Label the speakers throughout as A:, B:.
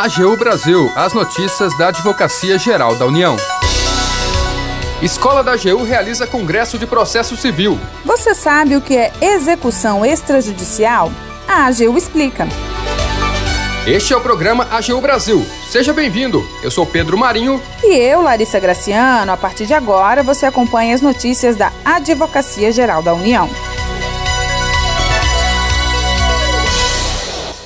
A: AGU Brasil, as notícias da Advocacia Geral da União. Escola da AGU realiza Congresso de Processo Civil.
B: Você sabe o que é execução extrajudicial? A AGU explica.
A: Este é o programa AGU Brasil. Seja bem-vindo. Eu sou Pedro Marinho.
B: E eu, Larissa Graciano. A partir de agora, você acompanha as notícias da Advocacia Geral da União.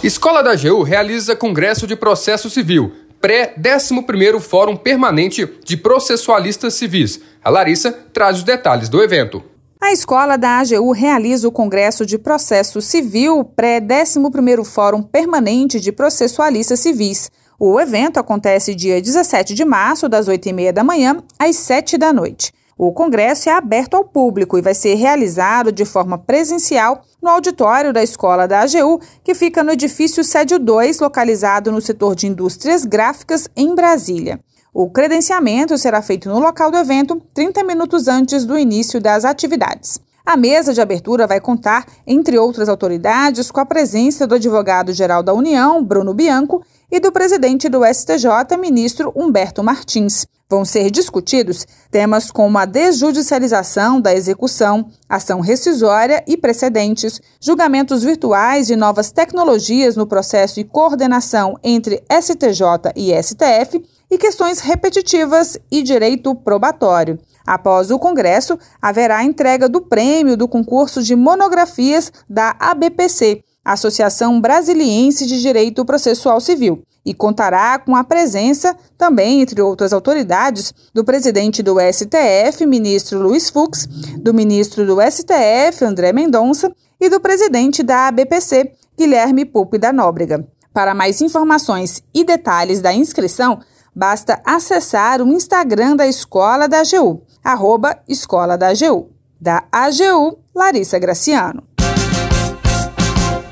A: Escola da AGU realiza Congresso de Processo Civil, pré-11º Fórum Permanente de Processualistas Civis. A Larissa traz os detalhes do evento.
B: A escola da AGU realiza o Congresso de Processo Civil pré-11º Fórum Permanente de Processualistas Civis. O evento acontece dia 17 de março, das 8h30 da manhã às 7 da noite. O congresso é aberto ao público e vai ser realizado de forma presencial no auditório da Escola da AGU, que fica no edifício Sédio 2, localizado no setor de indústrias gráficas em Brasília. O credenciamento será feito no local do evento 30 minutos antes do início das atividades. A mesa de abertura vai contar, entre outras autoridades, com a presença do advogado-geral da União, Bruno Bianco, e do presidente do STJ, ministro Humberto Martins. Vão ser discutidos temas como a desjudicialização da execução, ação rescisória e precedentes, julgamentos virtuais e novas tecnologias no processo e coordenação entre STJ e STF e questões repetitivas e direito probatório. Após o Congresso, haverá a entrega do prêmio do concurso de monografias da ABPC, Associação Brasiliense de Direito Processual Civil, e contará com a presença, também entre outras autoridades, do presidente do STF, ministro Luiz Fux, do ministro do STF, André Mendonça, e do presidente da ABPC, Guilherme Pupi da Nóbrega. Para mais informações e detalhes da inscrição, basta acessar o Instagram da Escola da AGU, arroba Escola da AGU. Da AGU, Larissa Graciano.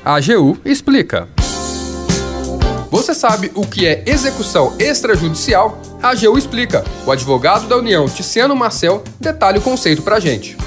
A: A AGU explica. Você sabe o que é execução extrajudicial? A AGU explica. O advogado da União, Ticiano Marcel, detalha o conceito para a gente.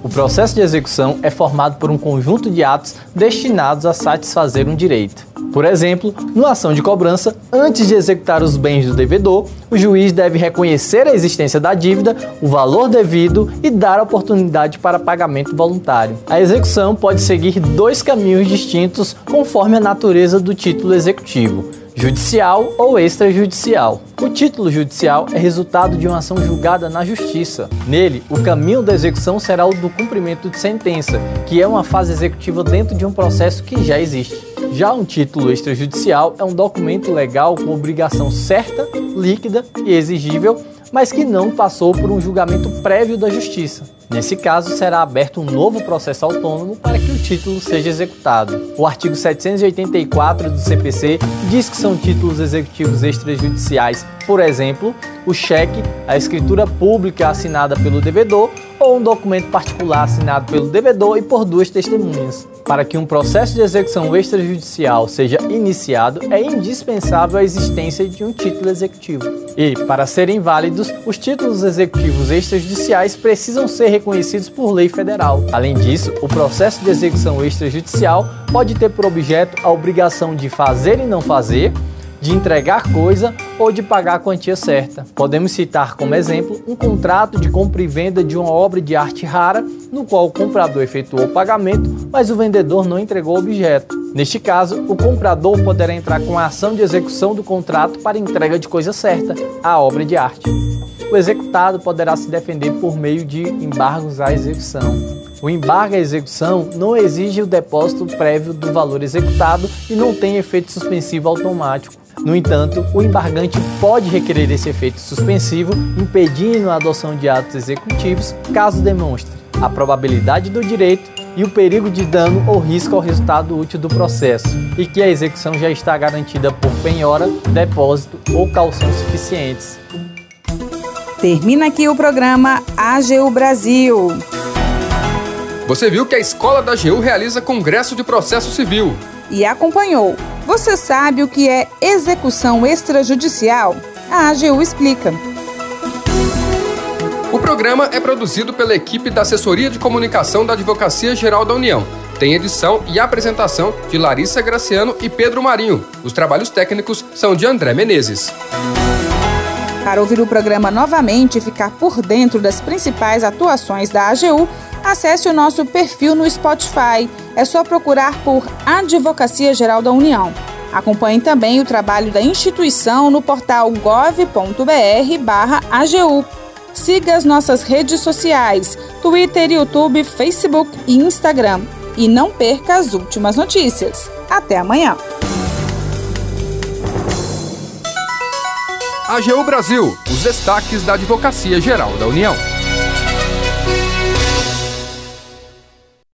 C: O processo de execução é formado por um conjunto de atos destinados a satisfazer um direito. Por exemplo, numa ação de cobrança, antes de executar os bens do devedor, o juiz deve reconhecer a existência da dívida, o valor devido e dar oportunidade para pagamento voluntário. A execução pode seguir dois caminhos distintos conforme a natureza do título executivo judicial ou extrajudicial. O título judicial é resultado de uma ação julgada na justiça. Nele, o caminho da execução será o do cumprimento de sentença, que é uma fase executiva dentro de um processo que já existe. Já um título extrajudicial é um documento legal com obrigação certa, líquida e exigível mas que não passou por um julgamento prévio da Justiça. Nesse caso, será aberto um novo processo autônomo para que o título seja executado. O artigo 784 do CPC diz que são títulos executivos extrajudiciais, por exemplo, o cheque, a escritura pública assinada pelo devedor ou um documento particular assinado pelo devedor e por duas testemunhas. Para que um processo de execução extrajudicial seja iniciado, é indispensável a existência de um título executivo. E, para serem válidos, os títulos executivos extrajudiciais precisam ser reconhecidos por lei federal. Além disso, o processo de execução extrajudicial pode ter por objeto a obrigação de fazer e não fazer, de entregar coisa ou de pagar a quantia certa. Podemos citar como exemplo um contrato de compra e venda de uma obra de arte rara, no qual o comprador efetuou o pagamento, mas o vendedor não entregou o objeto. Neste caso, o comprador poderá entrar com a ação de execução do contrato para entrega de coisa certa, a obra de arte. O executado poderá se defender por meio de embargos à execução. O embargo à execução não exige o depósito prévio do valor executado e não tem efeito suspensivo automático. No entanto, o embargante pode requerer esse efeito suspensivo, impedindo a adoção de atos executivos, caso demonstre a probabilidade do direito e o perigo de dano ou risco ao resultado útil do processo, e que a execução já está garantida por penhora, depósito ou calção suficientes.
B: Termina aqui o programa AGU Brasil.
A: Você viu que a Escola da AGU realiza Congresso de Processo Civil.
B: E acompanhou. Você sabe o que é execução extrajudicial? A AGU explica.
A: O programa é produzido pela equipe da Assessoria de Comunicação da Advocacia Geral da União. tem edição e apresentação de Larissa Graciano e Pedro Marinho. Os trabalhos técnicos são de André Menezes.
B: Para ouvir o programa novamente e ficar por dentro das principais atuações da AGU, acesse o nosso perfil no Spotify. É só procurar por Advocacia Geral da União. Acompanhe também o trabalho da instituição no portal gov.br/agu. Siga as nossas redes sociais: Twitter, YouTube, Facebook e Instagram. E não perca as últimas notícias. Até amanhã!
A: AGU Brasil, os destaques da Advocacia Geral da União.